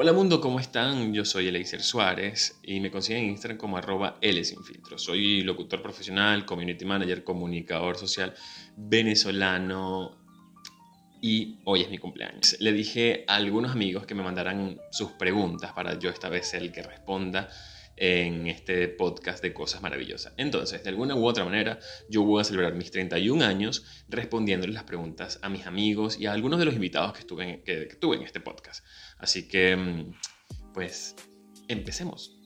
Hola mundo, ¿cómo están? Yo soy Eleiser Suárez y me consiguen en Instagram como arroba Sinfiltro. Soy locutor profesional, community manager, comunicador social venezolano y hoy es mi cumpleaños. Le dije a algunos amigos que me mandaran sus preguntas para yo esta vez el que responda en este podcast de cosas maravillosas. Entonces, de alguna u otra manera, yo voy a celebrar mis 31 años respondiéndoles las preguntas a mis amigos y a algunos de los invitados que, estuve que tuve en este podcast. Así que, mm, pues, empecemos.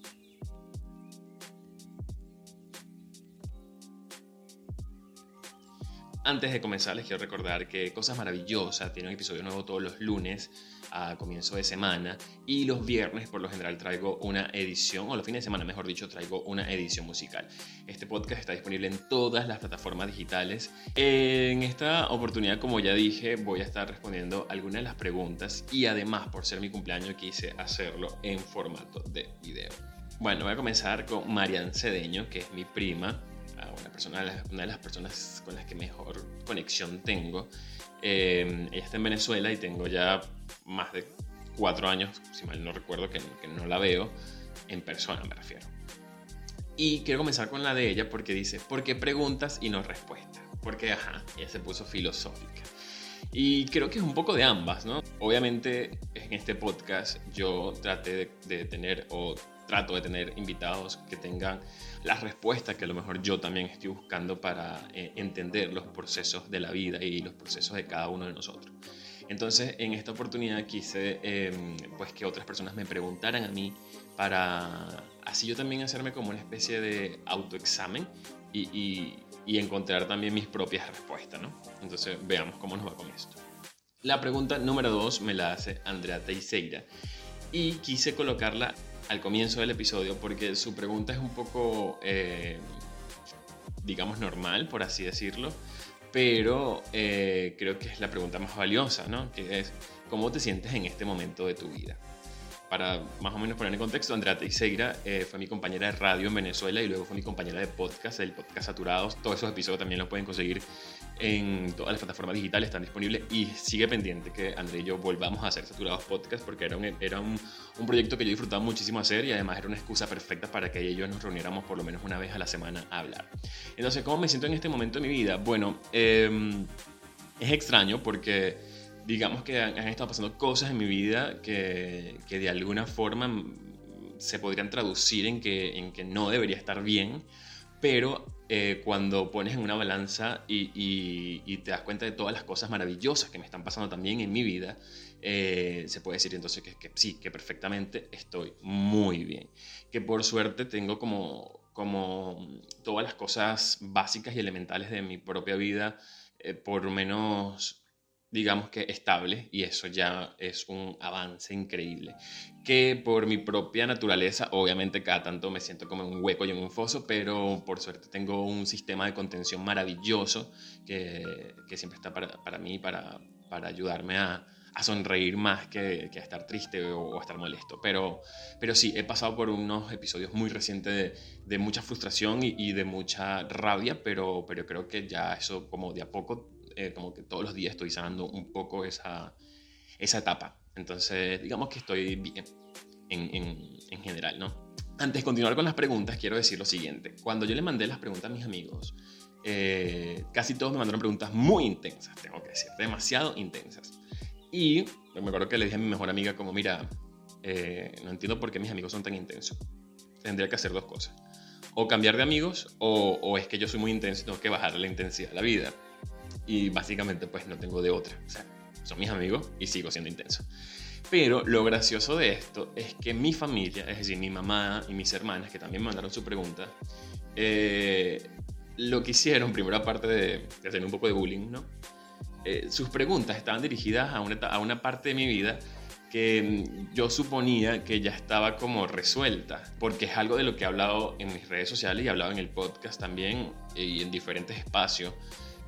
Antes de comenzar, les quiero recordar que Cosas Maravillosas tiene un episodio nuevo todos los lunes a comienzo de semana y los viernes por lo general traigo una edición, o los fines de semana mejor dicho, traigo una edición musical. Este podcast está disponible en todas las plataformas digitales. En esta oportunidad, como ya dije, voy a estar respondiendo algunas de las preguntas y además por ser mi cumpleaños quise hacerlo en formato de video. Bueno, voy a comenzar con Marian Cedeño, que es mi prima, una, persona, una de las personas con las que mejor conexión tengo. Eh, ella está en Venezuela y tengo ya más de cuatro años, si mal no recuerdo, que, no la veo en persona, me refiero. Y quiero comenzar con la de ella porque dice, ¿por qué preguntas y no respuestas? Porque, ajá, ella se puso filosófica. Y creo que es un poco de ambas, ¿no? Obviamente en este podcast yo traté de, tener o trato de tener invitados que tengan las respuestas que a lo mejor yo también estoy buscando para eh, entender los procesos de la vida y los procesos de cada uno de nosotros. Entonces, en esta oportunidad quise em, pues que otras personas me preguntaran a mí para así yo también hacerme como una especie de autoexamen y, y, encontrar también mis propias respuestas, ¿no? Entonces, veamos cómo nos va con esto. La pregunta número dos me la hace Andrea Teixeira y quise colocarla al comienzo del episodio porque su pregunta es un poco, eh, digamos, normal, por así decirlo pero eh, creo que es la pregunta más valiosa, ¿no? Que es, ¿cómo te sientes en este momento de tu vida? Para más o menos poner en contexto, Andrea Teixeira eh, fue mi compañera de radio en Venezuela y luego fue mi compañera de podcast, el podcast Saturados. Todos esos episodios también los pueden conseguir en todas las plataformas digitales, están disponibles y sigue pendiente que André y yo volvamos a hacer Saturados Podcast porque era, un, era un, un, proyecto que yo disfrutaba muchísimo hacer y además era una excusa perfecta para que ella y yo nos reuniéramos por lo menos una vez a la semana a hablar. Entonces, ¿cómo me siento en este momento de mi vida? Bueno, eh, es extraño porque digamos que han, han, estado pasando cosas en mi vida que, que de alguna forma se podrían traducir en que, en que no debería estar bien pero eh, cuando pones en una balanza y, te das cuenta de todas las cosas maravillosas que me están pasando también en mi vida, eh, se puede decir entonces que, que, sí, que perfectamente estoy muy bien. Que por suerte tengo como, como todas las cosas básicas y elementales de mi propia vida, eh, por lo menos digamos que estable y eso ya es un avance increíble. Que por mi propia naturaleza, obviamente cada tanto me siento como en un hueco y en un foso, pero por suerte tengo un sistema de contención maravilloso que, que siempre está para, para mí, para, para ayudarme a, a sonreír más que, que, a estar triste o, a estar molesto. Pero, pero sí, he pasado por unos episodios muy recientes de, mucha frustración y, y, de mucha rabia, pero, pero creo que ya eso como de a poco eh, como que todos los días estoy sanando un poco esa, esa etapa. Entonces, digamos que estoy bien en, en, en general, ¿no? Antes de continuar con las preguntas, quiero decir lo siguiente. Cuando yo le mandé las preguntas a mis amigos, eh, casi todos me mandaron preguntas muy intensas, tengo que decir, demasiado intensas. Y me acuerdo que le dije a mi mejor amiga como, mira, eh, no entiendo por qué mis amigos son tan intensos. Tendría que hacer dos cosas. O cambiar de amigos, o, o es que yo soy muy intenso y tengo que bajar la intensidad de la vida y básicamente pues no tengo de otra. O sea, son mis amigos y sigo siendo intenso. Pero lo gracioso de esto es que mi familia, es decir, mi mamá y mis hermanas, que también mandaron su pregunta, eh, lo que hicieron, primero aparte de, de un poco de bullying, ¿no? Eh, sus preguntas estaban dirigidas a una, a una parte de mi vida que yo suponía que ya estaba como resuelta, porque es algo de lo que he hablado en mis redes sociales y he hablado en el podcast también y en diferentes espacios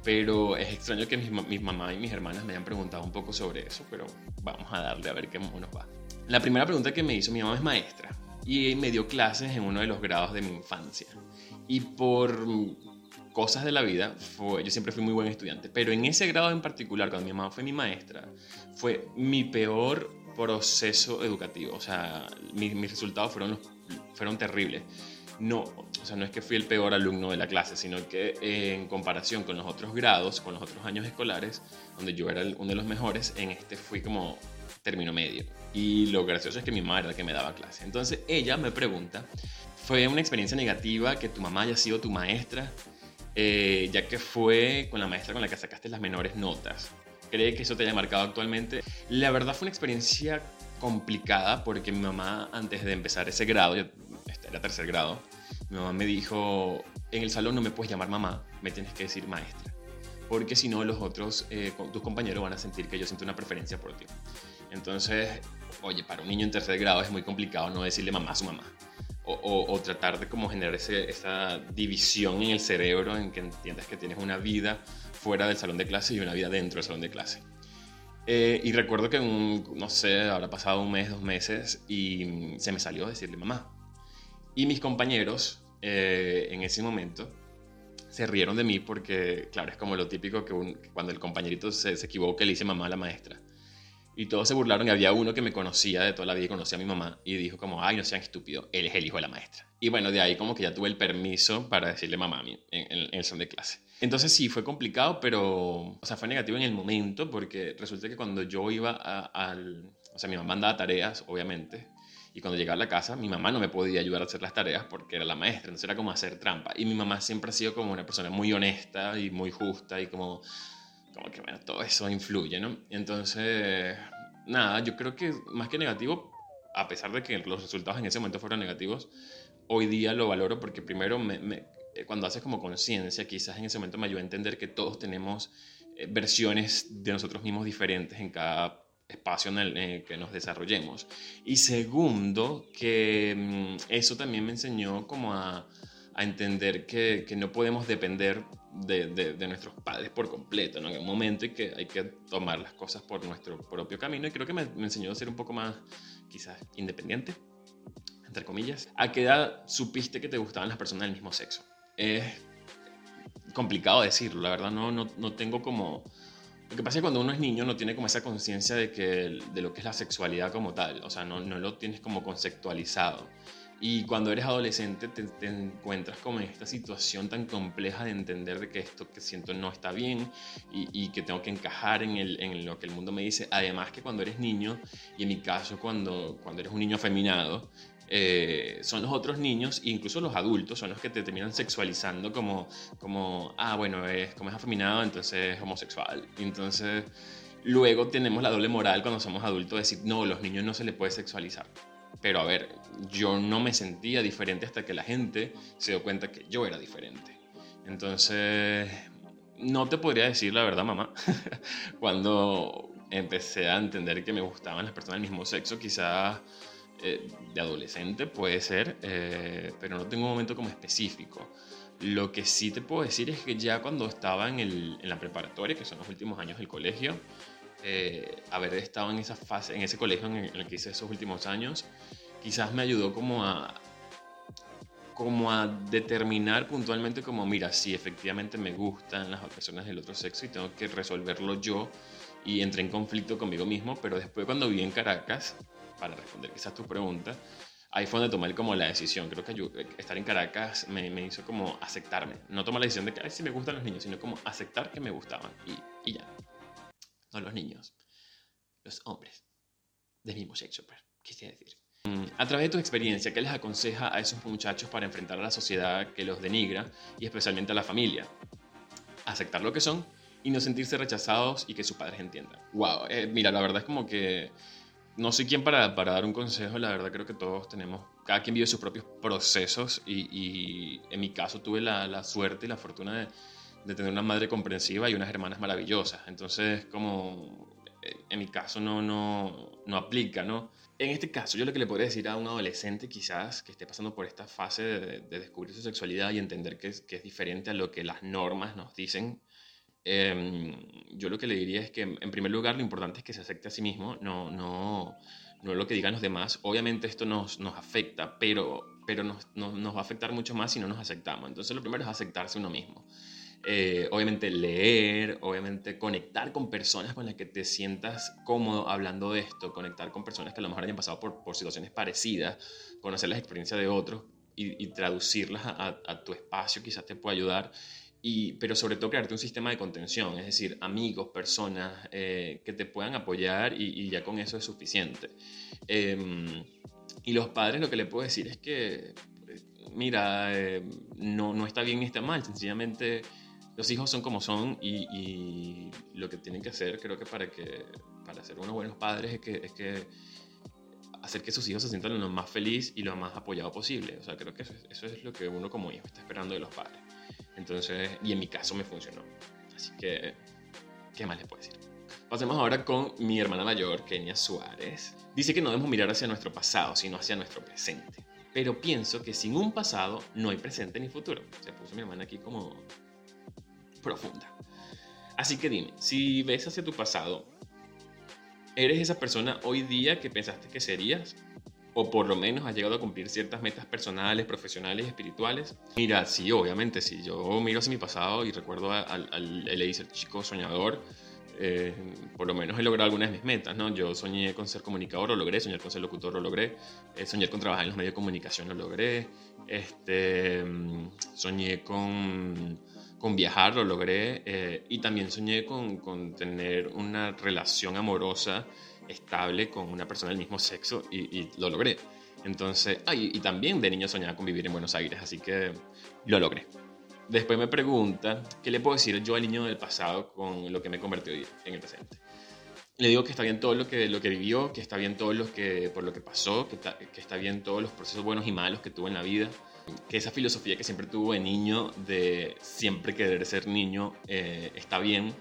pero es extraño que mis, mis mamá y mis hermanas me hayan preguntado un poco sobre eso, pero vamos a darle a ver qué nos va. La primera pregunta que me hizo mi mamá es maestra y me dio clases en uno de los grados de mi infancia. Y por cosas de la vida, fue, yo siempre fui muy buen estudiante, pero en ese grado en particular, cuando mi mamá fue mi maestra, fue mi peor proceso educativo. O sea, mis, mis resultados fueron, fueron terribles. No, o sea, no es que fui el peor alumno de la clase, sino que en comparación con los otros grados, con los otros años escolares, donde yo era uno de los mejores, en este fui como término medio. Y lo gracioso es que mi mamá era la que me daba clase. Entonces ella me pregunta, ¿fue una experiencia negativa que tu mamá haya sido tu maestra? Eh, ya que fue con la maestra con la que sacaste las menores notas. ¿Cree que eso te haya marcado actualmente? La verdad fue una experiencia complicada porque mi mamá, antes de empezar ese grado, este era tercer grado, mi mamá me dijo, en el salón no me puedes llamar mamá, me tienes que decir maestra. Porque si no, los otros, eh, tus compañeros van a sentir que yo siento una preferencia por ti. Entonces, oye, para un niño en tercer grado es muy complicado no decirle mamá a su mamá. O, tratar de como generar esa división en el cerebro en que entiendas que tienes una vida fuera del salón de clase y una vida dentro del salón de clase. Eh, y recuerdo que, no sé, habrá pasado un mes, dos meses y se me salió decirle mamá. Y mis compañeros eh, en ese momento se rieron de mí porque, claro, es como lo típico que, cuando el compañerito se, se equivoca le dice mamá a la maestra. Y todos se burlaron y había uno que me conocía de toda la vida y conocía a mi mamá y dijo como, ay, no sean estúpidos, él es el hijo de la maestra. Y bueno, de ahí como que ya tuve el permiso para decirle mamá a mí en, en, el salón de clase. Entonces sí, fue complicado, pero, o sea, fue negativo en el momento porque resulta que cuando yo iba al, o sea, mi mamá mandaba tareas, obviamente, y cuando llegaba a la casa, mi mamá no me podía ayudar a hacer las tareas porque era la maestra, entonces era como hacer trampa. Y mi mamá siempre ha sido como una persona muy honesta y muy justa y como como que bueno, todo eso influye, ¿no? Entonces, nada, yo creo que más que negativo, a pesar de que los resultados en ese momento fueron negativos, hoy día lo valoro porque primero me, eh, cuando haces como conciencia, quizás en ese momento me ayudó a entender que todos tenemos eh, versiones de nosotros mismos diferentes en cada espacio en el, que nos desarrollemos. Y segundo, que mm, eso también me enseñó como a a entender que, que no podemos depender de, de, nuestros padres por completo, ¿no? En un momento y que hay que tomar las cosas por nuestro propio camino y creo que me, me enseñó a ser un poco más, quizás, independiente, entre comillas. ¿A qué edad supiste que te gustaban las personas del mismo sexo? Es complicado decirlo, la verdad no, no, no tengo como... Lo que pasa es que cuando uno es niño no tiene como esa conciencia de, que, de lo que es la sexualidad como tal, o sea, no, no lo tienes como conceptualizado. Y cuando eres adolescente te, encuentras como en esta situación tan compleja de entender de que esto que siento no está bien y, y que tengo que encajar en, el, en, lo que el mundo me dice. Además que cuando eres niño, y en mi caso cuando, cuando eres un niño afeminado, eh, son los otros niños, incluso los adultos, son los que te terminan sexualizando como, como ah, bueno, es, como es afeminado, entonces es homosexual. Entonces, luego tenemos la doble moral cuando somos adultos de decir, no, los niños no se les puede sexualizar. Pero a ver, yo no me sentía diferente hasta que la gente se dio cuenta que yo era diferente. Entonces, no te podría decir la verdad, mamá. Cuando empecé a entender que me gustaban las personas del mismo sexo, quizás eh, de adolescente puede ser, eh, pero no tengo un momento como específico. Lo que sí te puedo decir es que ya cuando estaba en, el, en la preparatoria, que son los últimos años del colegio, eh, haber estado en esa fase, en ese colegio en el que hice esos últimos años, quizás me ayudó como a como a determinar puntualmente como, mira, si efectivamente me gustan las personas del otro sexo y tengo que resolverlo yo y entré en conflicto conmigo mismo, pero después cuando viví en Caracas, para responder quizás tu pregunta, ahí fue donde tomé como la decisión. Creo que estar en Caracas me, me, hizo como aceptarme. No tomar la decisión de que, ay, sí me gustan los niños, sino como aceptar que me gustaban y, y ya no los niños, los hombres del mismo sexo, pues, quisiera decir. Mm, a través de tu experiencia, ¿qué les aconseja a esos muchachos para enfrentar a la sociedad que los denigra y especialmente a la familia? Aceptar lo que son y no sentirse rechazados y que sus padres entiendan. Wow, eh, mira, la verdad es como que no soy quien para, dar un consejo, la verdad creo que todos tenemos, cada quien vive sus propios procesos y, en mi caso tuve la, suerte y la fortuna de tener una madre comprensiva y unas hermanas maravillosas. Entonces, como eh, en mi caso no, no, no aplica, ¿no? En este caso, yo lo que le podría decir a un adolescente quizás que esté pasando por esta fase de, descubrir su sexualidad y entender que es, diferente a lo que las normas nos dicen, em, yo lo que le diría es que en primer lugar lo importante es que se acepte a sí mismo, no, no, no lo que digan los demás. Obviamente esto nos, nos afecta, pero, pero nos, nos, nos va a afectar mucho más si no nos aceptamos. Entonces lo primero es aceptarse uno mismo. eh, obviamente leer, obviamente conectar con personas con las que te sientas cómodo hablando de esto, conectar con personas que a lo mejor hayan pasado por, por situaciones parecidas, conocer las experiencias de otros y, traducirlas a, tu espacio quizás te pueda ayudar. Y, pero sobre todo crearte un sistema de contención, es decir, amigos, personas eh, que te puedan apoyar y, ya con eso es suficiente. Em, y los padres lo que le puedo decir es que, mira, eh, no, no está bien ni está mal, sencillamente los hijos son como son y, lo que tienen que hacer, creo que para, que, para ser unos buenos padres es que, es que hacer que sus hijos se sientan lo más feliz y lo más apoyado posible. O sea, creo que eso es, eso es lo que uno como hijo está esperando de los padres. Entonces, y en mi caso me funcionó. Así que, ¿qué más les puedo decir? Pasemos ahora con mi hermana mayor, Kenia Suárez. Dice que no debemos mirar hacia nuestro pasado, sino hacia nuestro presente. Pero pienso que sin un pasado no hay presente ni futuro. Se puso mi hermana aquí como profunda. Así que dime, si ves hacia tu pasado, ¿eres esa persona hoy día que pensaste que serías? ¿O por lo menos has llegado a cumplir ciertas metas personales, profesionales, espirituales? Mira, sí, obviamente, si yo miro hacia mi pasado y recuerdo al, al, el chico soñador, eh, por lo menos he logrado algunas de mis metas, ¿no? Yo soñé con ser comunicador, lo logré, soñé con ser locutor, lo logré, eh, soñé con trabajar en los medios de comunicación, lo logré, este, mm, soñé con con viajar, lo logré, eh, y también soñé con, con, tener una relación amorosa estable con una persona del mismo sexo y, lo logré. Entonces, ay, y también de niño soñaba con vivir en Buenos Aires, así que lo logré. Después me pregunta, ¿qué le puedo decir yo al niño del pasado con lo que me convertí hoy en el presente? Le digo que está bien todo lo que, lo que vivió, que está bien todo lo que, por lo que pasó, que que está bien todos los procesos buenos y malos que tuvo en la vida, que esa filosofía que siempre tuvo de niño, de siempre querer ser niño, eh, está bien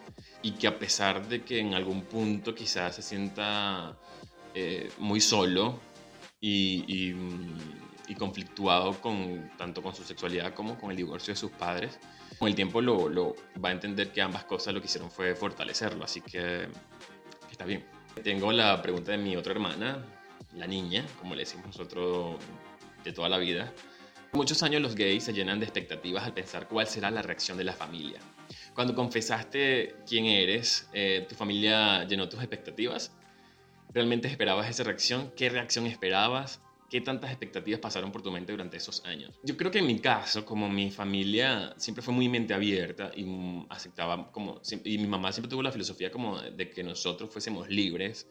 y que a pesar de que en algún punto quizás se sienta eh, muy solo y, conflictuado con, tanto con su sexualidad como con el divorcio de sus padres, con el tiempo lo, lo va a entender que ambas cosas lo que hicieron fue fortalecerlo, así que está bien. Tengo la pregunta de mi otra hermana, la niña, como le decimos nosotros de toda la vida, Muchos años los gays se llenan de expectativas al pensar cuál será la reacción de la familia. Cuando confesaste quién eres, eh, ¿tu familia llenó tus expectativas? ¿Realmente esperabas esa reacción? ¿Qué reacción esperabas? ¿Qué tantas expectativas pasaron por tu mente durante esos años? Yo creo que en mi caso, como mi familia siempre fue muy mente abierta y aceptaba como... Y mi mamá siempre tuvo la filosofía como de que nosotros fuésemos libres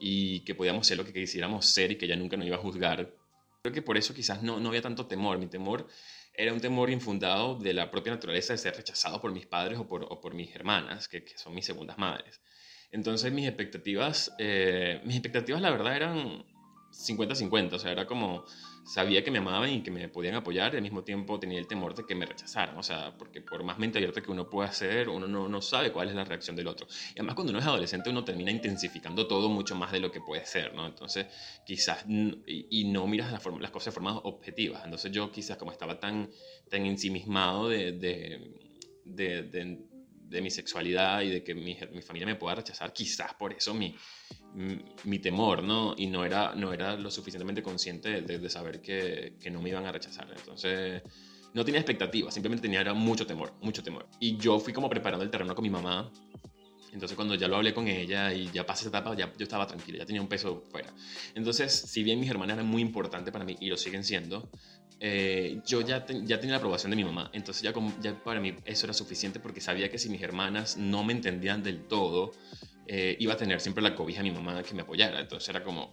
y que podíamos ser lo que quisiéramos ser y que ella nunca nos iba a juzgar Creo que por eso quizás no, no había tanto temor. Mi temor era un temor infundado de la propia naturaleza de ser rechazado por mis padres o por, o por mis hermanas, que, que, son mis segundas madres. Entonces mis expectativas, eh, mis expectativas la verdad eran 50-50, o sea, era como sabía que me amaban y que me podían apoyar y al mismo tiempo tenía el temor de que me rechazaran, o sea, porque por más mente abierta que uno pueda hacer, uno no, no, sabe cuál es la reacción del otro. Y además cuando uno es adolescente uno termina intensificando todo mucho más de lo que puede ser, ¿no? Entonces quizás, y, no miras las, las cosas de forma objetivas, entonces yo quizás como estaba tan, tan ensimismado de, de, de de mi sexualidad y de que mi, mi, familia me pueda rechazar, quizás por eso mi, mi, temor, ¿no? Y no era, no era lo suficientemente consciente de, de saber que, que, no me iban a rechazar. Entonces, no tenía expectativas, simplemente tenía mucho temor, mucho temor. Y yo fui como preparando el terreno con mi mamá. Entonces, cuando ya lo hablé con ella y ya pasé esa etapa, ya yo estaba tranquilo, ya tenía un peso fuera. Entonces, si bien mis hermanas eran muy importantes para mí y lo siguen siendo, eh, yo ya, ya tenía la aprobación de mi mamá, entonces ya, ya para mí eso era suficiente porque sabía que si mis hermanas no me entendían del todo, eh, iba a tener siempre la cobija de mi mamá que me apoyara, entonces era como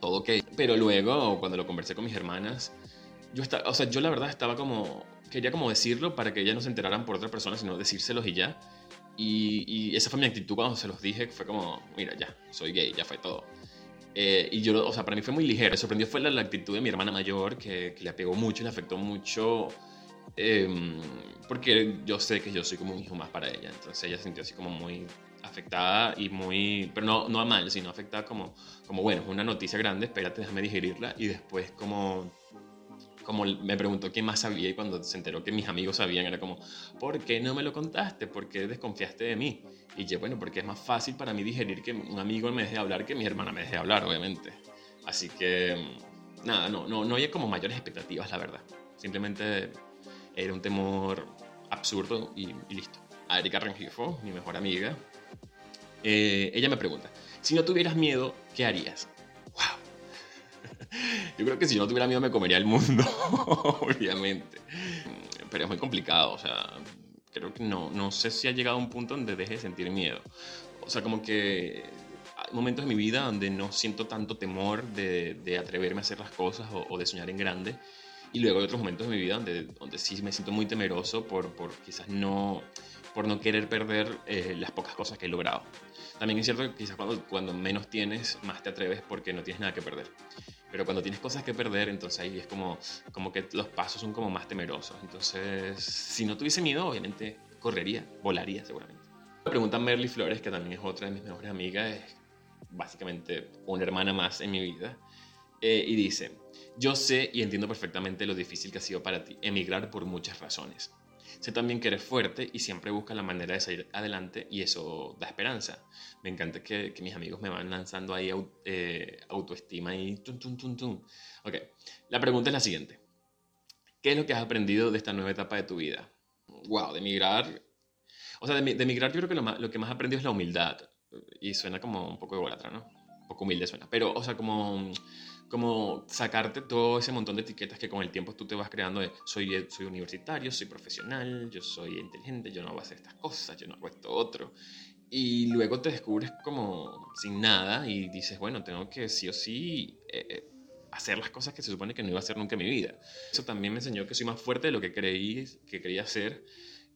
todo ok. Pero luego, cuando lo conversé con mis hermanas, yo, estaba, o sea, yo la verdad estaba como, quería como decirlo para que ellas no se enteraran por otra persona, sino decírselos y ya. Y, y esa fue mi actitud cuando se los dije, fue como, mira, ya, soy gay, ya fue todo. Eh, y yo, o sea, para mí fue muy ligero. Me sorprendió fue la, actitud de mi hermana mayor, que, que, le apegó mucho le afectó mucho, em, porque yo sé que yo soy como un hijo más para ella. Entonces ella se sintió así como muy afectada y muy, pero no, no a mal, sino afectada como, como, bueno, es una noticia grande, espérate, déjame digerirla. Y después como como me preguntó quién más sabía y cuando se enteró que mis amigos sabían era como, ¿por qué no me lo contaste? ¿Por qué desconfiaste de mí? Y yo, bueno, porque es más fácil para mí digerir que un amigo me deje hablar que mi hermana me deje hablar, obviamente. Así que, mm, nada, no, no, no había como mayores expectativas, la verdad. Simplemente era un temor absurdo y, listo. A Erika Rengifo, mi mejor amiga, eh, ella me pregunta, si no tuvieras miedo, ¿qué harías? Yo creo que si no tuviera miedo me comería el mundo, obviamente. Pero es muy complicado, o sea, creo que no, no sé si ha llegado a un punto donde deje de sentir miedo. O sea, como que hay momentos en mi vida donde no siento tanto temor de, de atreverme a hacer las cosas o, o, de soñar en grande. Y luego hay otros momentos en mi vida donde, donde sí me siento muy temeroso por, por quizás no, por no querer perder eh, las pocas cosas que he logrado. También es cierto que quizás cuando, cuando menos tienes, más te atreves porque no tienes nada que perder. Pero cuando tienes cosas que perder, entonces ahí es como, como que los pasos son como más temerosos. Entonces, si no tuviese miedo, obviamente correría, volaría seguramente. Me pregunta Merly Flores, que también es otra de mis mejores amigas, es básicamente una hermana más en mi vida, eh, y dice, yo sé y entiendo perfectamente lo difícil que ha sido para ti emigrar por muchas razones. Sé también que eres fuerte y siempre buscas la manera de salir adelante y eso da esperanza. Me encanta que, que mis amigos me van lanzando ahí eh, autoestima y tum, tum, tum, tum. Ok, la pregunta es la siguiente. ¿Qué es lo que has aprendido de esta nueva etapa de tu vida? Wow, de emigrar. O sea, de, de emigrar yo creo que lo, más, lo que más aprendido es la humildad. Y suena como un poco ególatra, ¿no? Un poco humilde suena. Pero, o sea, como como sacarte todo ese montón de etiquetas que con el tiempo tú te vas creando de soy, soy universitario, soy profesional, yo soy inteligente, yo no a hacer estas cosas, yo no hago esto otro. Y luego te descubres como sin nada y dices, bueno, tengo que sí o sí eh, hacer las cosas que se supone que no iba a hacer nunca en mi vida. Eso también me enseñó que soy más fuerte de lo que creí que quería ser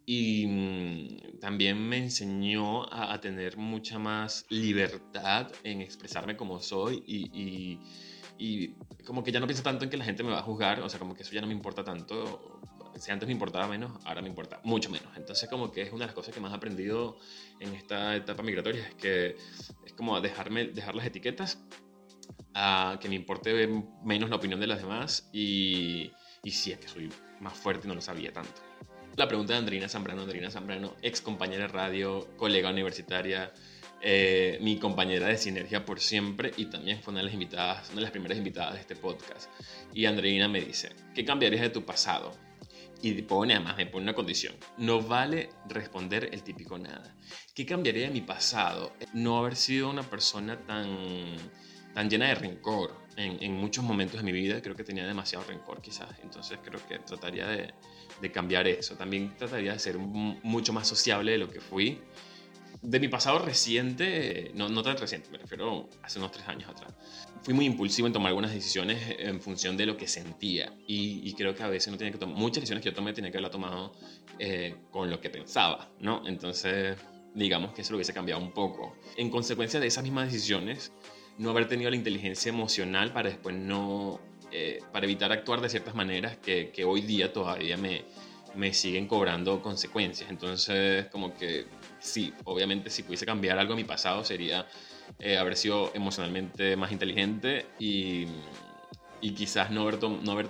y mmm, también me enseñó a, a, tener mucha más libertad en expresarme como soy y, y y como que ya no pienso tanto en que la gente me va a juzgar, o sea, como que eso ya no me importa tanto. Si antes me importaba menos, ahora me importa mucho menos. Entonces, como que es una de las cosas que más he aprendido en esta etapa migratoria, es que es como dejarme, dejar las etiquetas, a que me importe menos la opinión de las demás y, y sí, es que soy más fuerte y no lo sabía tanto. La pregunta de Andrina Zambrano, Andrina Zambrano, ex compañera de radio, colega universitaria, eh, mi compañera de Sinergia por siempre y también fue una de las invitadas, una de las primeras invitadas de este podcast. Y Andreina me dice, ¿qué cambiarías de tu pasado? Y pone, además, me pone una condición. No vale responder el típico nada. ¿Qué cambiaría de mi pasado? No haber sido una persona tan, tan llena de rencor en, en muchos momentos de mi vida. Creo que tenía demasiado rencor quizás. Entonces creo que trataría de, de cambiar eso. También trataría de ser mucho más sociable de lo que fui de mi pasado reciente, no, no tan reciente, me refiero hace unos tres años atrás, fui muy impulsivo en tomar algunas decisiones en función de lo que sentía y, y creo que a veces no tenía que tomar, muchas decisiones que yo tomé tenía que haberla tomado eh, con lo que pensaba, ¿no? Entonces, digamos que eso lo hubiese cambiado un poco. En consecuencia de esas mismas decisiones, no haber tenido la inteligencia emocional para después no, eh, para evitar actuar de ciertas maneras que, que hoy día todavía me, me siguen cobrando consecuencias. Entonces, como que sí, obviamente si pudiese cambiar algo en mi pasado sería eh, haber sido emocionalmente más inteligente y, y quizás no haber, no haber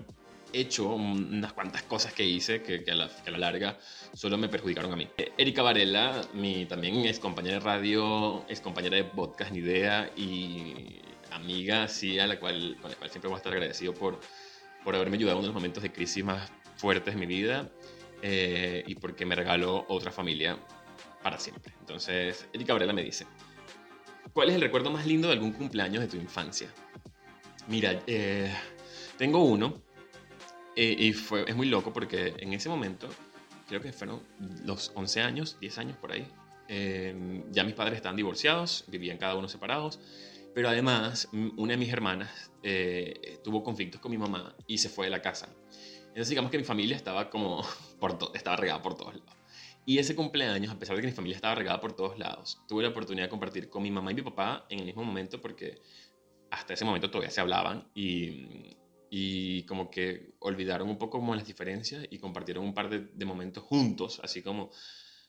hecho unas cuantas cosas que hice que, que, a la, que, a la, larga solo me perjudicaron a mí. Erika Varela, mi también es compañera de radio, es compañera de podcast Ni Idea y amiga, sí, a la cual, con la cual siempre voy a estar agradecido por, por haberme ayudado en uno de los momentos de crisis más fuertes de mi vida eh, y porque me regaló otra familia para siempre. Entonces, Erika Gabriela me dice, ¿cuál es el recuerdo más lindo de algún cumpleaños de tu infancia? Mira, eh, tengo uno eh, y fue, es muy loco porque en ese momento, creo que fueron los 11 años, 10 años por ahí, eh, ya mis padres estaban divorciados, vivían cada uno separados, pero además una de mis hermanas eh, tuvo conflictos con mi mamá y se fue de la casa. Entonces digamos que mi familia estaba como, por estaba regada por todos lados. Y ese cumpleaños, a pesar de que mi familia estaba regada por todos lados, tuve la oportunidad de compartir con mi mamá y mi papá en el mismo momento porque hasta ese momento todavía se hablaban y, y como que olvidaron un poco como las diferencias y compartieron un par de, de momentos juntos, así como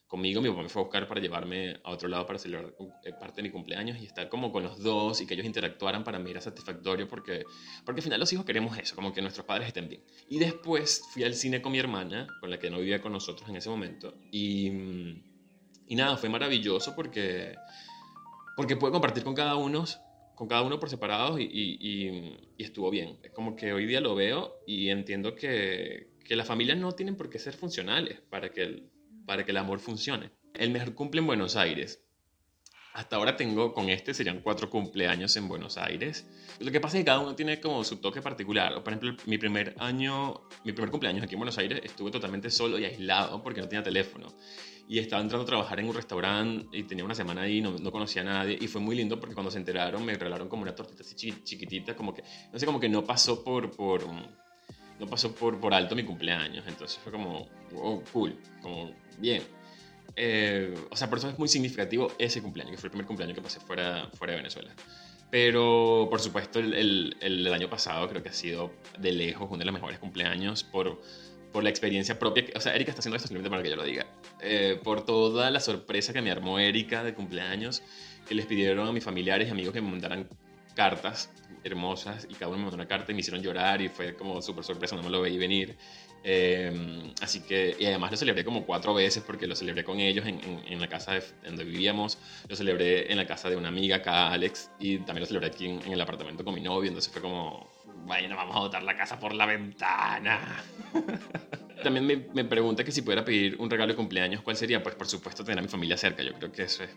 conmigo, mi papá me fue a buscar para llevarme a otro lado para celebrar eh, parte de mi cumpleaños y estar como con los dos y que ellos interactuaran para mí era satisfactorio porque, porque al final los hijos queremos eso, como que nuestros padres estén bien. Y después fui al cine con mi hermana, con la que no vivía con nosotros en ese momento, y, y nada, fue maravilloso porque, porque pude compartir con cada uno con cada uno por separado y, y, y, estuvo bien. Es como que hoy día lo veo y entiendo que, que las familias no tienen por qué ser funcionales para que el, para que el amor funcione. El mejor cumple en Buenos Aires. Hasta ahora tengo, con este serían cuatro cumpleaños en Buenos Aires. Lo que pasa es que cada uno tiene como su toque particular. Por ejemplo, mi primer año, mi primer cumpleaños aquí en Buenos Aires estuve totalmente solo y aislado porque no tenía teléfono. Y estaba entrando a trabajar en un restaurante y tenía una semana ahí, no, no conocía a nadie. Y fue muy lindo porque cuando se enteraron me regalaron como una tortita así chiquitita, como que, no sé, como que no pasó por, por, no pasó por, por alto mi cumpleaños. Entonces fue como, oh, cool, como bien. Eh, o sea, por eso es muy significativo ese cumpleaños, que fue el primer cumpleaños que pasé fuera, fuera de Venezuela. Pero, por supuesto, el, el, el, año pasado creo que ha sido de lejos uno de los mejores cumpleaños por, por la experiencia propia. O sea, Erika está haciendo esto simplemente para que yo lo diga. Eh, por toda la sorpresa que me armó Erika de cumpleaños, que les pidieron a mis familiares y amigos que me mandaran cartas hermosas y cada uno me mandó una carta y me hicieron llorar y fue como súper sorpresa, no me lo veí venir. Eh, así que, y además lo celebré como cuatro veces porque lo celebré con ellos en, en, la casa de, donde vivíamos, lo celebré en la casa de una amiga acá, Alex, y también lo celebré aquí en, en el apartamento con mi novio, entonces fue como, bueno, vamos a botar la casa por la ventana. también me, me pregunta que si pudiera pedir un regalo de cumpleaños, ¿cuál sería? Pues por supuesto tener a mi familia cerca, yo creo que eso es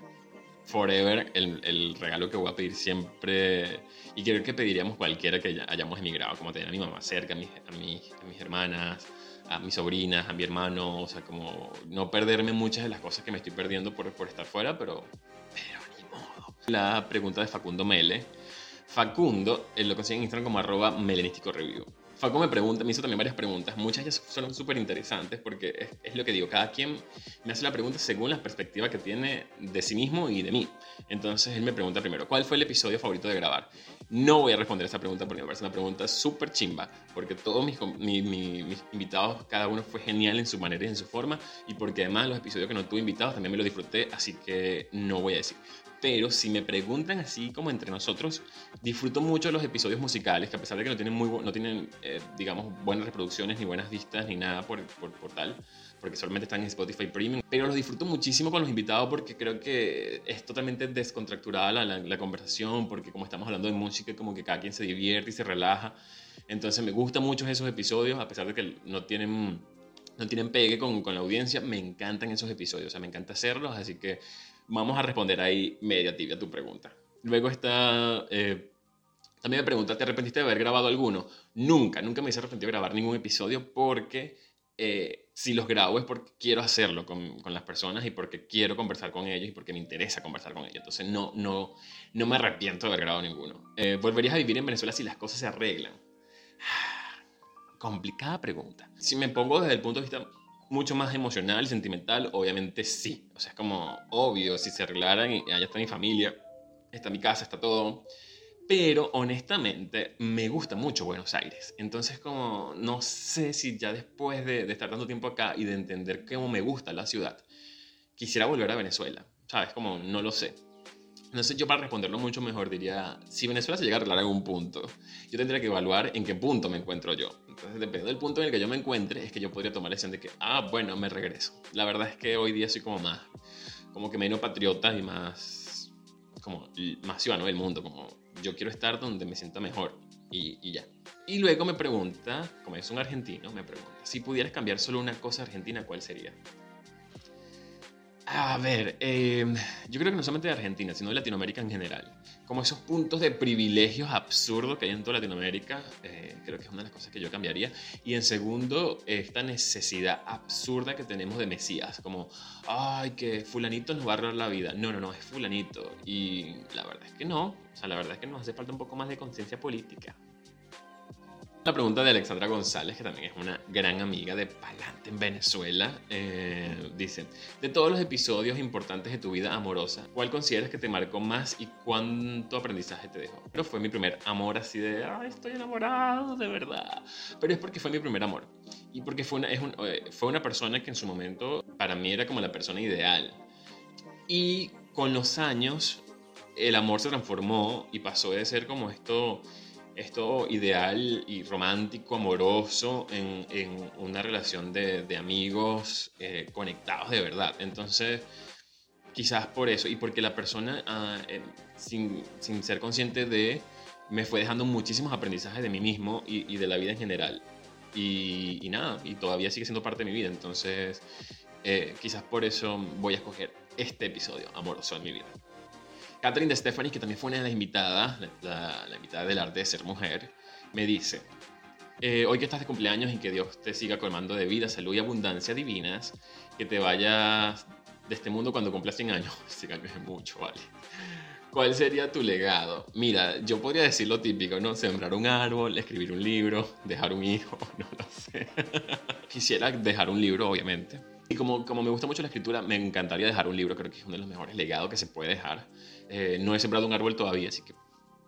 forever el, el, regalo que voy a pedir siempre y creo que pediríamos cualquiera que hayamos emigrado, como tener a mi mamá cerca, a, mis, a, mis, a mis hermanas, a mis sobrinas, a mi hermano, o sea, como no perderme muchas de las cosas que me estoy perdiendo por, por estar fuera, pero, pero ni modo. La pregunta de Facundo Mele. Facundo, lo consigue en Instagram como arroba melenístico review. Faco me pregunta, me hizo también varias preguntas. Muchas ellas son súper interesantes porque es, es, lo que digo, cada quien me hace la pregunta según la perspectiva que tiene de sí mismo y de mí. Entonces él me pregunta primero, ¿cuál fue el episodio favorito de grabar? No voy a responder esta pregunta porque me parece una pregunta súper chimba, porque todos mis, mi, mi, mis, invitados, cada uno fue genial en su manera y en su forma, y porque además los episodios que no tuve invitados también me los disfruté, así que no voy a decir pero si me preguntan así como entre nosotros, disfruto mucho los episodios musicales, que a pesar de que no tienen, muy, no tienen eh, digamos, buenas reproducciones, ni buenas vistas, ni nada por, por, por, tal, porque solamente están en Spotify Premium, pero los disfruto muchísimo con los invitados porque creo que es totalmente descontracturada la, la, la conversación, porque como estamos hablando de música, como que cada quien se divierte y se relaja. Entonces me gustan mucho esos episodios, a pesar de que no tienen no tienen pegue con, con, la audiencia, me encantan esos episodios, o sea, me encanta hacerlos, así que vamos a responder ahí media tibia tu pregunta. Luego está, eh, también me pregunta, ¿te arrepentiste de haber grabado alguno? Nunca, nunca me hice arrepentido de grabar ningún episodio porque eh, si los grabo es porque quiero hacerlo con, con, las personas y porque quiero conversar con ellos y porque me interesa conversar con ellos. Entonces no, no, no me arrepiento de haber grabado ninguno. Eh, ¿Volverías a vivir en Venezuela si las cosas se arreglan? Complicada pregunta. Si me pongo desde el punto de vista mucho más emocional y sentimental, obviamente sí. O sea, es como obvio, si se arreglaran y allá está mi familia, está mi casa, está todo. Pero honestamente me gusta mucho Buenos Aires. Entonces como no sé si ya después de, de estar tanto tiempo acá y de entender cómo me gusta la ciudad, quisiera volver a Venezuela. ¿Sabes? Como no lo sé. No sé, yo para responderlo mucho mejor diría, si Venezuela se llega a arreglar en un punto, yo tendría que evaluar en qué punto me encuentro yo. Entonces, depende del punto en el que yo me encuentre, es que yo podría tomar la decisión de que, ah, bueno, me regreso. La verdad es que hoy día soy como más, como que menos patriota y más, como más ciudadano del mundo, como yo quiero estar donde me sienta mejor y, y ya. Y luego me pregunta, como es un argentino, me pregunta, si pudieras cambiar solo una cosa argentina, ¿cuál sería? A ver, eh, yo creo que no solamente de Argentina, sino de Latinoamérica en general. Como esos puntos de privilegios absurdos que hay en toda Latinoamérica, eh, creo que es una de las cosas que yo cambiaría. Y en segundo, esta necesidad absurda que tenemos de Mesías, como, ay, que fulanito nos va a arreglar la vida. No, no, no, es fulanito. Y la verdad es que no. O sea, la verdad es que nos hace falta un poco más de conciencia política. La pregunta de Alexandra González, que también es una gran amiga de Palante en Venezuela, eh, dice, de todos los episodios importantes de tu vida amorosa, ¿cuál consideras que te marcó más y cuánto aprendizaje te dejó? Pero fue mi primer amor así de, ay, estoy enamorado, de verdad. Pero es porque fue mi primer amor. Y porque fue una, es un, eh, fue una persona que en su momento para mí era como la persona ideal. Y con los años el amor se transformó y pasó de ser como esto esto ideal y romántico, amoroso, en, en una relación de, de amigos eh, conectados de verdad. Entonces, quizás por eso, y porque la persona, uh, eh, sin, sin, ser consciente de, me fue dejando muchísimos aprendizajes de mí mismo y, y de la vida en general. Y, y, nada, y todavía sigue siendo parte de mi vida. Entonces, Eh, quizás por eso voy a escoger este episodio, Amoroso en mi vida. Catherine de Stephanie, que también fue una de las invitadas, la, la invitada del arte de ser mujer, me dice, eh, hoy que estás de cumpleaños y que Dios te siga colmando de vida, salud y abundancia divinas, que te vayas de este mundo cuando cumplas 100 años. 100 años es mucho, vale. ¿Cuál sería tu legado? Mira, yo podría decir lo típico, ¿no? Sembrar un árbol, escribir un libro, dejar un hijo, no lo sé. Quisiera dejar un libro, obviamente. Y como, como me gusta mucho la escritura, me encantaría dejar un libro, creo que es uno de los mejores legados que se puede dejar. Eh, no he sembrado un árbol todavía, así que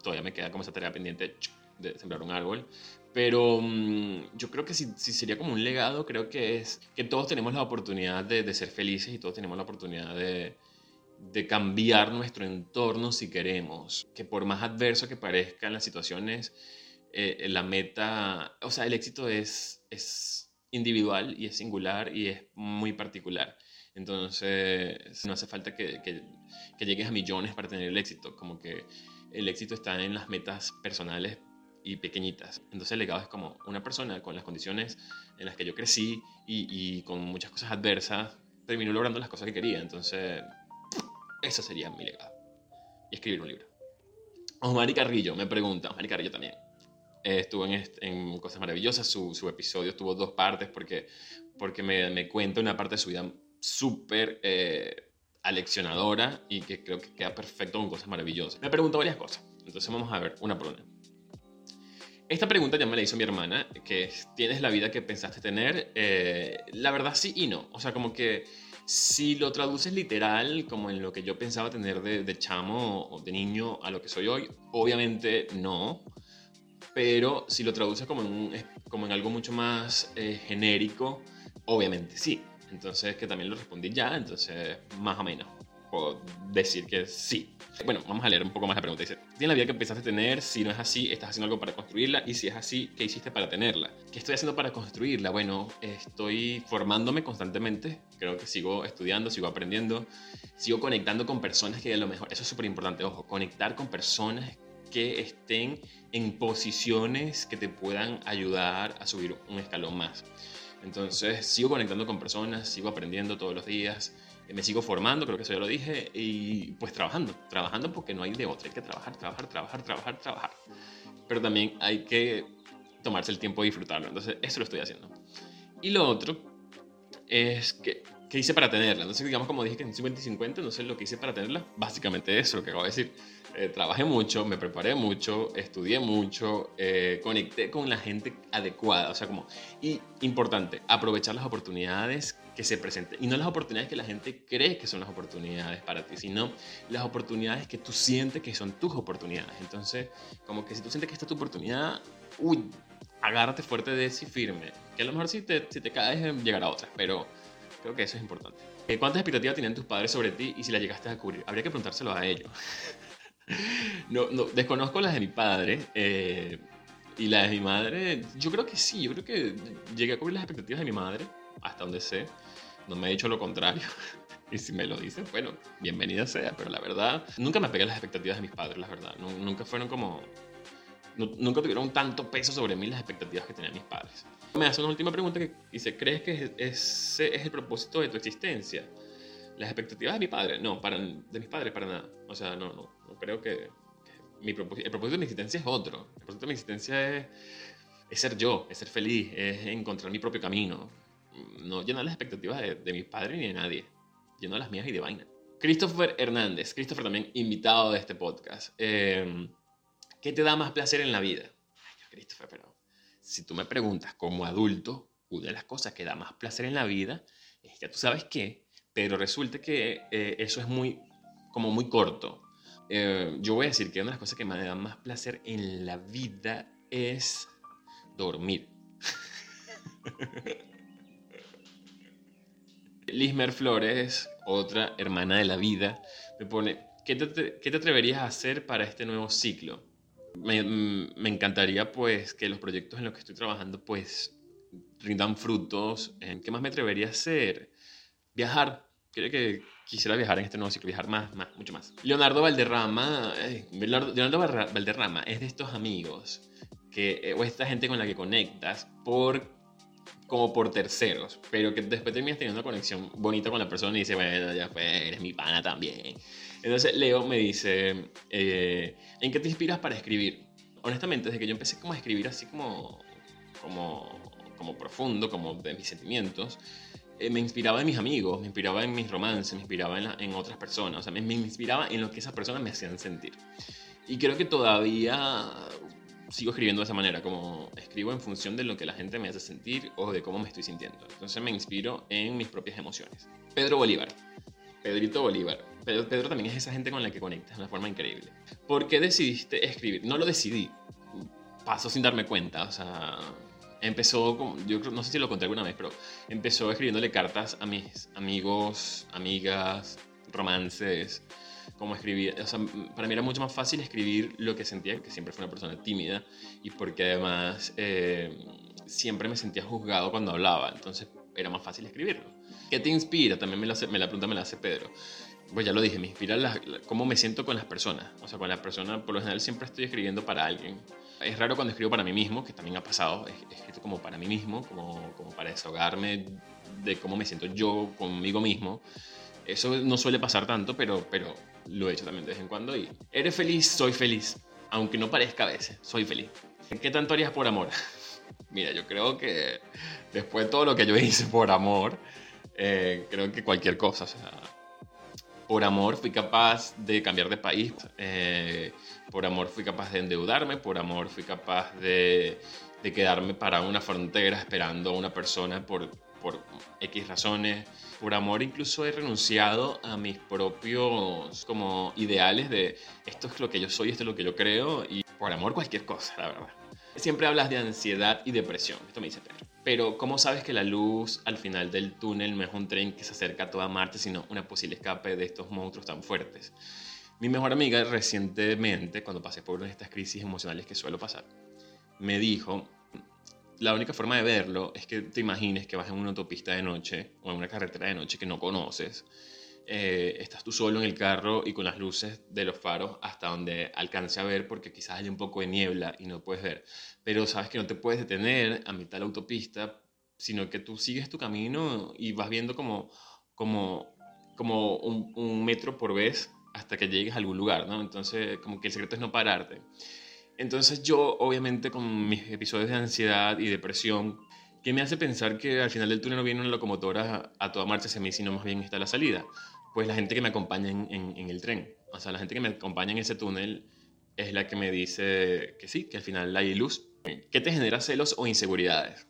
todavía me queda como esa tarea pendiente de sembrar un árbol. Pero mm, yo creo que si, sería como un legado, creo que es que todos tenemos la oportunidad de, de ser felices y todos tenemos la oportunidad de, de, cambiar nuestro entorno si queremos. Que por más adverso que parezcan las situaciones, eh, la meta, o sea, el éxito es, es individual y es singular y es muy particular. Entonces, no hace falta que, que, que llegues a millones para tener el éxito, como que el éxito está en las metas personales y pequeñitas. Entonces el legado es como una persona con las condiciones en las que yo crecí y, con muchas cosas adversas, terminó logrando las cosas que quería. Entonces, eso sería mi legado. Y escribir un libro. Osmari Carrillo me pregunta, Osmari Carrillo también. Eh, estuvo en, en, Cosas Maravillosas, su, su, episodio tuvo dos partes porque, porque me, me cuenta una parte de su vida súper eh, aleccionadora y que creo que queda perfecto con Cosas Maravillosas. Me preguntó varias cosas, entonces vamos a ver una por una. Esta pregunta ya me la hizo mi hermana, que ¿tienes la vida que pensaste tener? Eh, la verdad sí y no. O sea, como que si lo traduces literal, como en lo que yo pensaba tener de, chamo o de niño a lo que soy hoy, obviamente no. Pero si lo traduces como en, como en algo mucho más eh, genérico, obviamente sí. Entonces, que también lo respondí ya, entonces más o menos puedo decir que sí. Bueno, vamos a leer un poco más la pregunta. Dice, ¿tienes la vida que pensaste tener? Si no es así, ¿estás haciendo algo para construirla? Y si es así, ¿qué hiciste para tenerla? ¿Qué estoy haciendo para construirla? Bueno, estoy formándome constantemente. Creo que sigo estudiando, sigo aprendiendo, sigo conectando con personas que a lo mejor, eso es súper importante, ojo, conectar con personas que estén en posiciones que te puedan ayudar a subir un escalón más. Entonces, sigo conectando con personas, sigo aprendiendo todos los días me sigo formando, creo que eso ya lo dije, y pues trabajando, trabajando porque no hay de otra, hay que trabajar, trabajar, trabajar, trabajar, trabajar. Pero también hay que tomarse el tiempo de disfrutarlo, entonces eso lo estoy haciendo. Y lo otro es que, ¿qué hice para tenerla? Entonces, digamos, como dije que en 50 y 50, no sé lo que hice para tenerla, básicamente eso, lo que acabo de decir. Eh, trabajé mucho, me preparé mucho, estudié mucho, eh, conecté con la gente adecuada, o sea, como, y importante, aprovechar las oportunidades que se presenten. Y no las oportunidades que la gente cree que son las oportunidades para ti, sino las oportunidades que tú sientes que son tus oportunidades. Entonces, como que si tú sientes que esta es tu oportunidad, uy, agárrate fuerte de y firme. Que a lo mejor si te, si te caes, eh, llegará otra, pero creo que eso es importante. Eh, ¿Cuántas expectativas tenían tus padres sobre ti y si las llegaste a cubrir? Habría que preguntárselo a ellos. No, no, desconozco las de mi padre. Eh, y las de mi madre, yo creo que sí, yo creo que llegué a cubrir las expectativas de mi madre, hasta donde sé no me ha dicho lo contrario. y si me lo dice, bueno, bienvenida sea, pero la verdad, nunca me pegué las expectativas de mis padres, la verdad. Nunca fueron como... Nunca tuvieron tanto peso sobre mí las expectativas que tenían mis padres. Me hace una última pregunta que dice, ¿crees que ese es el propósito de tu existencia? Las expectativas de mi padre, no, para, de mis padres para nada. O sea, no, no, no creo que, mi propósito, el propósito de mi existencia es otro. El propósito de mi existencia es, es ser yo, es ser feliz, es encontrar mi propio camino no lleno las expectativas de, de mis padres ni de nadie, lleno las mías y de vaina. Christopher Hernández, Christopher también invitado de este podcast. Em, ¿Qué te da más placer en la vida? Ay, Christopher, pero si tú me preguntas como adulto, una de las cosas que da más placer en la vida es que tú sabes qué, pero resulta que eh, eso es muy, como muy corto. Eh, yo voy a decir que una de las cosas que me da más placer en la vida es dormir. Lismer Flores, otra hermana de la vida, me pone, ¿qué te, atreverías a hacer para este nuevo ciclo? Mm, me, encantaría pues que los proyectos en los que estoy trabajando pues rindan frutos. ¿Qué más me atrevería a hacer? Viajar. Creo que quisiera viajar en este nuevo ciclo, viajar más, más mucho más. Leonardo Valderrama, Leonardo Valderrama es de estos amigos que, eh, o esta gente con la que conectas por como por terceros, pero que después terminas teniendo una conexión bonita con la persona y dice, bueno, ya pues, eres mi pana también. Entonces Leo me dice, eh, ¿en qué te inspiras para escribir? Honestamente, desde que yo empecé como a escribir así como, como, como profundo, como de mis sentimientos, eh, me inspiraba en mis amigos, me inspiraba en mis romances, me inspiraba en, otras personas, o sea, me, me, inspiraba en lo que esas personas me hacían sentir. Y creo que todavía sigo escribiendo de esa manera, como escribo en función de lo que la gente me hace sentir o de cómo me estoy sintiendo. Entonces me inspiro en mis propias emociones. Pedro Bolívar. Pedrito Bolívar. Pedro, Pedro también es esa gente con la que conectas de una forma increíble. ¿Por qué decidiste escribir? No lo decidí. Pasó sin darme cuenta. O sea, empezó, yo no sé si lo conté alguna vez, pero empezó escribiéndole cartas a mis amigos, amigas, romances, como escribir, o sea, para mí era mucho más fácil escribir lo que sentía, que siempre fue una persona tímida y porque además eh, siempre me sentía juzgado cuando hablaba, entonces era más fácil escribirlo. ¿Qué te inspira? También me la, me la pregunta me la hace Pedro. Pues ya lo dije, me inspira la, cómo me siento con las personas. O sea, con la persona, por lo general siempre estoy escribiendo para alguien. Es raro cuando escribo para mí mismo, que también ha pasado, he escrito como para mí mismo, como, como para desahogarme de cómo me siento yo conmigo mismo. Eso no suele pasar tanto, pero, pero lo he hecho también de vez en cuando. Y eres feliz, soy feliz. Aunque no parezca a veces, soy feliz. ¿Qué tanto harías por amor? Mira, yo creo que después de todo lo que yo hice por amor, eh, creo que cualquier cosa. O sea, por amor fui capaz de cambiar de país. Eh, por amor fui capaz de endeudarme. Por amor fui capaz de, quedarme para una frontera esperando a una persona por, por X razones por amor incluso he renunciado a mis propios como ideales de esto es lo que yo soy, esto es lo que yo creo y por amor cualquier cosa, la verdad. Siempre hablas de ansiedad y depresión, esto me dice Pedro. Pero ¿cómo sabes que la luz al final del túnel no es un tren que se acerca a toda Marte, sino una posible escape de estos monstruos tan fuertes? Mi mejor amiga recientemente, cuando pasé por estas crisis emocionales que suelo pasar, me dijo la única forma de verlo es que te imagines que vas en una autopista de noche o en una carretera de noche que no conoces. Eh, estás tú solo en el carro y con las luces de los faros hasta donde alcance a ver porque quizás hay un poco de niebla y no puedes ver. Pero sabes que no te puedes detener a mitad de la autopista, sino que tú sigues tu camino y vas viendo como, como, como un, un metro por vez hasta que llegues a algún lugar, ¿no? Entonces, como que el secreto es no pararte. Entonces yo, obviamente, con mis episodios de ansiedad y depresión, que me hace pensar que al final del túnel no viene una locomotora a, toda marcha hacia mí, sino más bien está la salida. Pues la gente que me acompaña en, en, el tren, o sea, la gente que me acompaña en ese túnel es la que me dice que sí, que al final hay luz. ¿Qué te genera celos o inseguridades?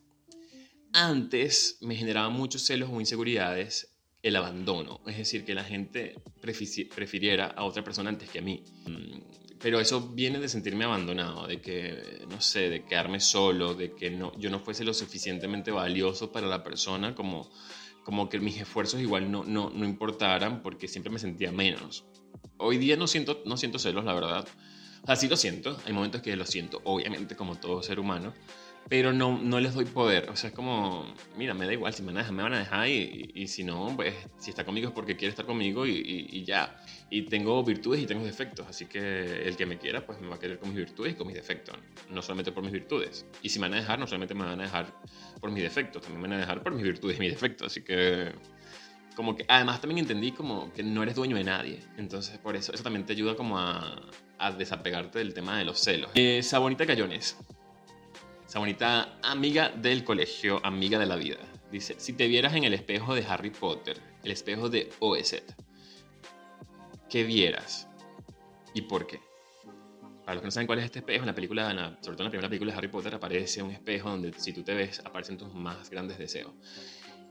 Antes me generaba muchos celos o inseguridades el abandono, es decir, que la gente prefiriera a otra persona antes que a mí. Mm, pero eso viene de sentirme abandonado, de que, no sé, de quedarme solo, de que no, yo no fuese lo suficientemente valioso para la persona, como, como que mis esfuerzos igual no, no, no importaran porque siempre me sentía menos. Hoy día no siento, no siento celos, la verdad. O sea, sí lo siento, hay momentos que lo siento, obviamente, como todo ser humano, pero no, no les doy poder. O sea, es como, mira, me da igual, si me van a dejar, me van a dejar y, y, si no, pues si está conmigo es porque quiere estar conmigo y, y, ya. Y tengo virtudes y tengo defectos, así que el que me quiera, pues me va a querer con mis virtudes y con mis defectos, no solamente por mis virtudes. Y si me van a dejar, no solamente me van a dejar por mis defectos, también me van a dejar por mis virtudes y mis defectos, así que... Como que además también entendí como que no eres dueño de nadie. Entonces por eso, eso también te ayuda como a, a desapegarte del tema de los celos. Eh, Sabonita Cayones esa amiga del colegio, amiga de la vida. Dice, si te vieras en el espejo de Harry Potter, el espejo de OZ, ¿qué vieras? ¿Y por qué? Para los que no saben cuál es este espejo, en la película, sobre todo en la primera película de Harry Potter, aparece un espejo donde si tú te ves, aparecen tus más grandes deseos.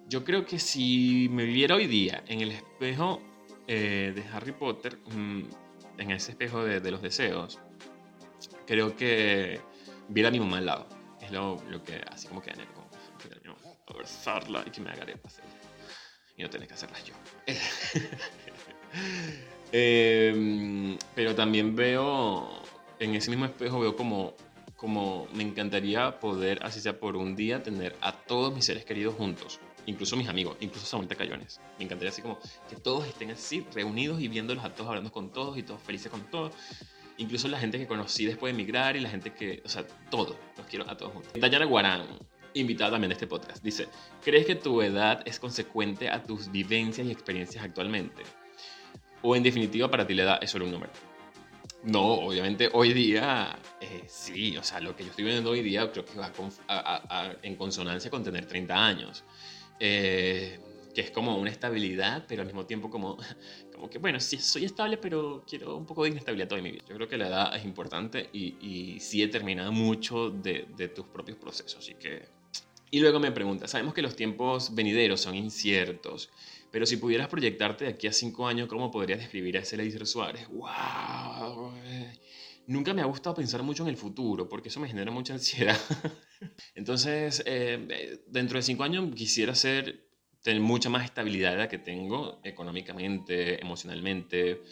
Yo creo que si me viera hoy día en el espejo eh, de Harry Potter, mm, en ese espejo de, de, los deseos, creo que viera a mi mamá al lado es lo, lo que, así como que anhelo, como abrazarla y que me haga arepas y no tener que hacerlas yo. eh, pero también veo, en ese mismo espejo veo como, como me encantaría poder, así sea por un día, tener a todos mis seres queridos juntos. Incluso mis amigos, incluso Samuel Cayones. Me encantaría así como que todos estén así, reunidos y viéndolos a todos, hablando con todos y todos felices con todos incluso la gente que conocí después de emigrar y la gente que, o sea, todo, los quiero a todos juntos. Dayana Guarán, invitada también a este podcast. Dice, ¿crees que tu edad es consecuente a tus vivencias y experiencias actualmente? O en definitiva, para ti la edad es solo un número. No, obviamente hoy día eh, sí, o sea, lo que yo estoy viendo hoy día creo que va en consonancia con tener 30 años. Eh, que es como una estabilidad, pero al mismo tiempo como, como que, bueno, sí, soy estable, pero quiero un poco de inestabilidad toda mi vida. Yo creo que la edad es importante y, y sí determina mucho de, de tus propios procesos, así que... Y luego me pregunta, sabemos que los tiempos venideros son inciertos, pero si pudieras proyectarte de aquí a cinco años, ¿cómo podrías describir a ese Leisler Suárez? ¡Wow! Nunca me ha gustado pensar mucho en el futuro, porque eso me genera mucha ansiedad. Entonces, eh, dentro de cinco años quisiera ser tener mucha más estabilidad de la que tengo económicamente, emocionalmente.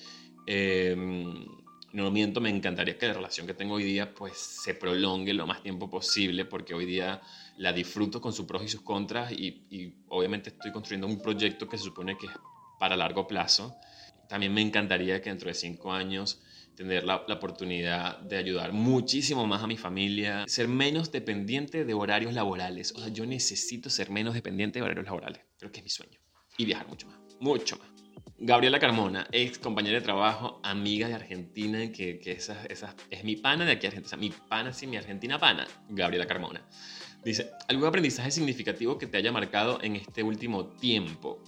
Em, no miento, me encantaría que la relación que tengo hoy día pues se prolongue lo más tiempo posible porque hoy día la disfruto con sus pros y sus contras y, y obviamente estoy construyendo un proyecto que se supone que es para largo plazo. También me encantaría que dentro de cinco años tener la, la, oportunidad de ayudar muchísimo más a mi familia, ser menos dependiente de horarios laborales. O sea, yo necesito ser menos dependiente de horarios laborales. Creo que es mi sueño. Y viajar mucho más, mucho más. Gabriela Carmona, ex compañera de trabajo, amiga de Argentina, que, que esa, esa, es mi pana de aquí Argentina. O sea, mi pana, sí, mi argentina pana, Gabriela Carmona. Dice, ¿algún aprendizaje significativo que te haya marcado en este último tiempo?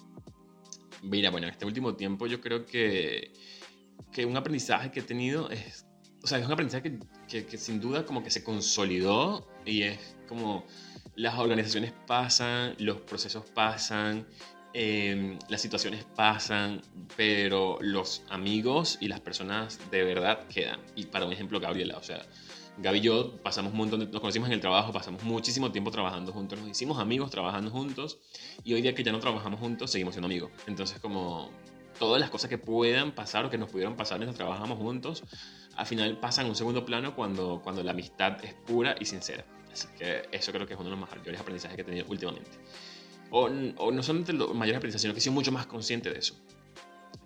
Mira, bueno, en este último tiempo yo creo que que un aprendizaje que he tenido es, o sea, es un aprendizaje que, que, sin duda como que se consolidó y es como las organizaciones pasan, los procesos pasan, eh, las situaciones pasan, pero los amigos y las personas de verdad quedan. Y para un ejemplo, Gabriela, o sea, Gaby y yo pasamos un montón nos conocimos en el trabajo, pasamos muchísimo tiempo trabajando juntos, nos hicimos amigos trabajando juntos y hoy día que ya no trabajamos juntos, seguimos siendo amigos. Entonces como todas las cosas que puedan pasar o que nos pudieron pasar mientras trabajamos juntos, al final pasan a un segundo plano cuando, cuando la amistad es pura y sincera. Así que eso creo que es uno de los mayores aprendizajes que he tenido últimamente. O, o no solamente los mayores aprendizajes, sino que he sido mucho más consciente de eso.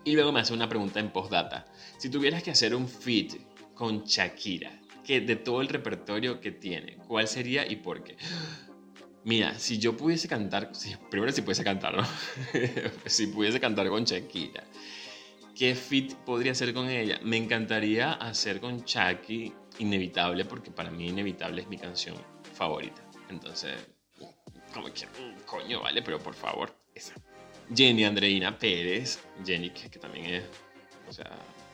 Y luego me hace una pregunta en postdata. Si tuvieras que hacer un feat con Shakira, que de todo el repertorio que tiene, ¿cuál sería y por qué? Mira, si yo pudiese cantar, primero si pudiese cantar, ¿no? si pudiese cantar con Shakira, ¿qué fit podría hacer con ella? Me encantaría hacer con Chucky Inevitable, porque para mí Inevitable es mi canción favorita. Entonces, como que, mm, coño, vale, pero por favor, esa. Jenny Andreina Pérez, Jenny, que, también es, o sea,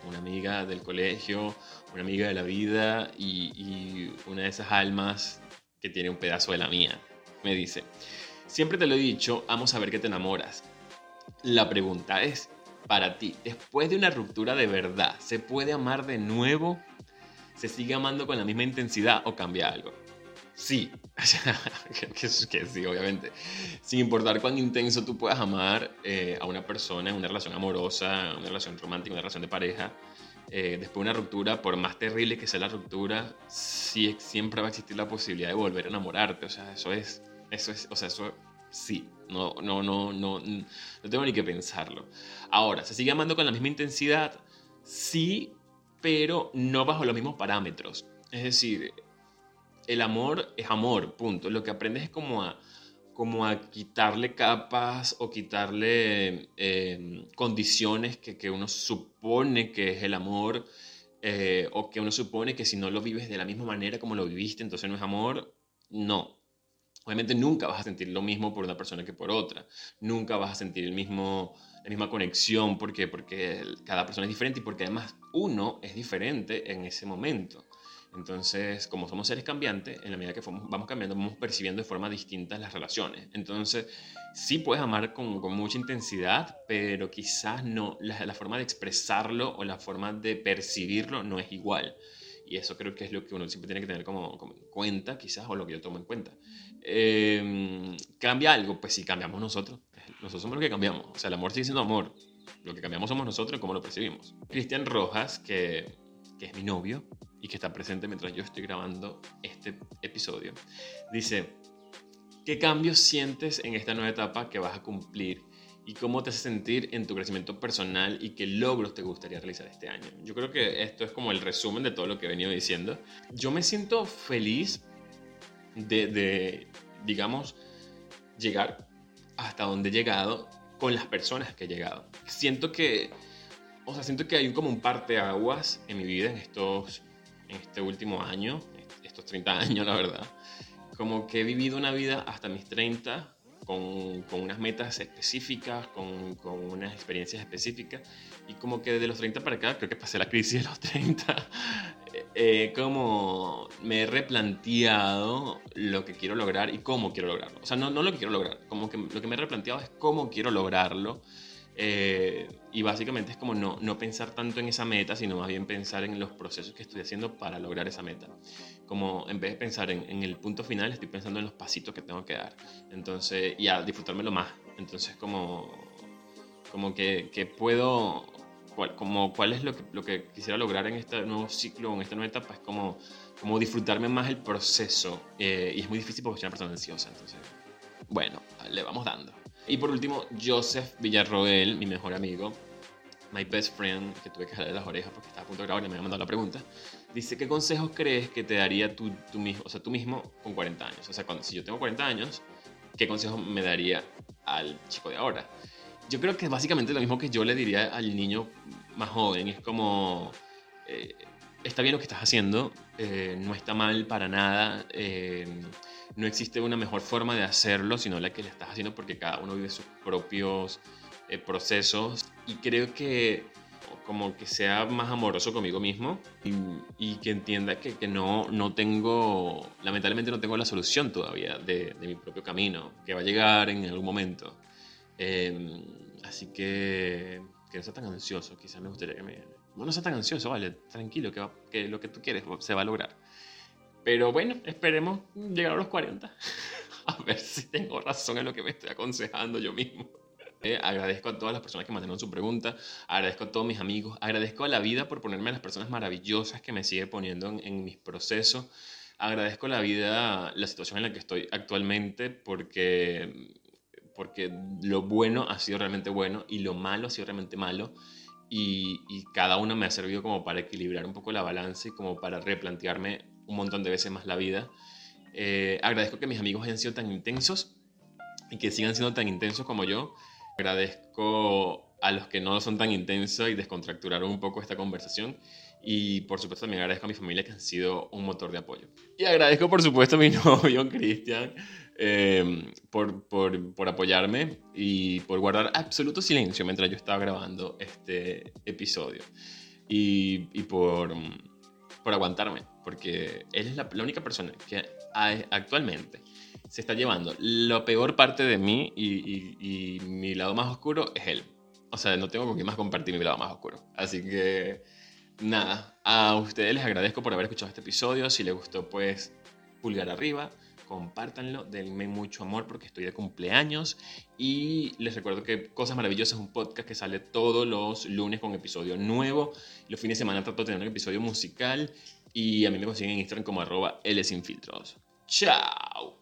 una amiga del colegio, una amiga de la vida y, y una de esas almas que tiene un pedazo de la mía me dice, siempre te lo he dicho, amo saber que te enamoras. La pregunta es, para ti, después de una ruptura de verdad, ¿se puede amar de nuevo? ¿Se sigue amando con la misma intensidad o cambia algo? Sí, que, que, sí, obviamente. Sin importar cuán intenso tú puedas amar eh, a una persona una relación amorosa, una relación romántica, una relación de pareja, eh, después de una ruptura, por más terrible que sea la ruptura, sí, siempre va a existir la posibilidad de volver a enamorarte. O sea, eso es eso es, o sea, eso sí, no, no, no, no, no tengo ni que pensarlo. Ahora, ¿se sigue amando con la misma intensidad? Sí, pero no bajo los mismos parámetros. Es decir, el amor es amor, punto. Lo que aprendes es como a, como a quitarle capas o quitarle eh, condiciones que, que, uno supone que es el amor eh, o que uno supone que si no lo vives de la misma manera como lo viviste, entonces no es amor. No, Obviamente nunca vas a sentir lo mismo por una persona que por otra. Nunca vas a sentir el mismo, la misma conexión. ¿Por? Porque cada persona es diferente y porque además uno es diferente en ese momento. Entonces, como somos seres cambiantes, en la medida que vamos cambiando, vamos percibiendo de forma distinta las relaciones. Entonces, sí puedes amar con, con mucha intensidad, pero quizás no, la, la, forma de expresarlo o la forma de percibirlo no es igual. Y eso creo que es lo que uno siempre tiene que tener como, como en cuenta, quizás, o lo que yo tomo en cuenta. Eh, ¿Cambia algo? Pues sí, cambiamos nosotros. Nosotros somos los que cambiamos. O sea, el amor sigue siendo amor. Lo que cambiamos somos nosotros y cómo lo percibimos. Cristian Rojas, que, que es mi novio y que está presente mientras yo estoy grabando este episodio, dice, ¿qué cambios sientes en esta nueva etapa que vas a cumplir? ¿Y cómo te hace sentir en tu crecimiento personal y qué logros te gustaría realizar este año? Yo creo que esto es como el resumen de todo lo que he venido diciendo. Yo me siento feliz de, de, digamos, llegar hasta donde he llegado con las personas que he llegado. Siento que, o sea, siento que hay como un parteaguas en mi vida en estos, en este último año, estos 30 años, la verdad. Como que he vivido una vida hasta mis 30 con, con unas metas específicas, con, con, unas experiencias específicas. Y como que de los 30 para acá, creo que pasé la crisis de los 30, eh, como me he replanteado lo que quiero lograr y cómo quiero lograrlo. O sea, no, no lo que quiero lograr, como que lo que me he replanteado es cómo quiero lograrlo. Eh, y básicamente es como no, no pensar tanto en esa meta, sino más bien pensar en los procesos que estoy haciendo para lograr esa meta. Como en vez de pensar en, en el punto final, estoy pensando en los pasitos que tengo que dar. Entonces, y a disfrutármelo más. Entonces, como, como que, que puedo cuál, como, cuál es lo que, lo que quisiera lograr en este nuevo ciclo, en esta nueva etapa, es como, como disfrutarme más el proceso. Eh, y es muy difícil porque soy una persona ansiosa, entonces, bueno, le vamos dando. Y por último, Joseph Villarroel, mi mejor amigo, my best friend, que tuve que jalarle las orejas porque estaba a punto de grabar y me había mandado la pregunta, dice, ¿qué consejos crees que te daría tú, tú, mismo, o sea, tú mismo con 40 años? O sea, cuando, si yo tengo 40 años, ¿qué consejos me daría al chico de ahora? yo creo que es básicamente lo mismo que yo le diría al niño más joven. Es como, eh, está bien lo que estás haciendo, eh, no está mal para nada, eh, no existe una mejor forma de hacerlo, sino la que le estás haciendo porque cada uno vive sus propios procesos. Y creo que como que sea más amoroso conmigo mismo y, que entienda que, que, no, no tengo, lamentablemente no tengo la solución todavía de, mi propio camino, que va a llegar en algún momento. Em, así que, que no sea tan ansioso, quizás me gustaría que me... Bueno, no sea tan ansioso, vale, tranquilo, que, que lo que tú quieres se va a lograr. Pero bueno, esperemos llegar a los 40. a ver si tengo razón en lo que me estoy aconsejando yo mismo. Eh, agradezco a todas las personas que mandaron su pregunta, agradezco a todos mis amigos, agradezco a la vida por ponerme a las personas maravillosas que me sigue poniendo en, en mis procesos, agradezco a la vida la situación en la que estoy actualmente porque porque lo bueno ha sido realmente bueno y lo malo ha sido realmente malo. Y, cada uno me ha servido como para equilibrar un poco la balanza y como para replantearme un montón de veces más la vida. Eh, agradezco que mis amigos hayan sido tan intensos y que sigan siendo tan intensos como yo. Agradezco a los que no son tan intensos y descontracturaron un poco esta conversación. Y por supuesto también agradezco a mi familia que han sido un motor de apoyo. Y agradezco por supuesto a mi novio, Cristian, Em, por, por, por, apoyarme y por guardar absoluto silencio mientras yo estaba grabando este episodio. Y, y por, por aguantarme, porque él es la, la única persona que actualmente se está llevando la peor parte de mí y, y, mi lado más oscuro es él. O sea, no tengo con quién más compartir mi lado más oscuro. Así que, nada, a ustedes les agradezco por haber escuchado este episodio. Si les gustó, pues pulgar arriba compártanlo, denme mucho amor porque estoy de cumpleaños y les recuerdo que Cosas Maravillosas es un podcast que sale todos los lunes con episodio nuevo. Los fines de semana trato de tener un episodio musical y a mí me consiguen en Instagram como arroba L sin filtros. ¡Chao!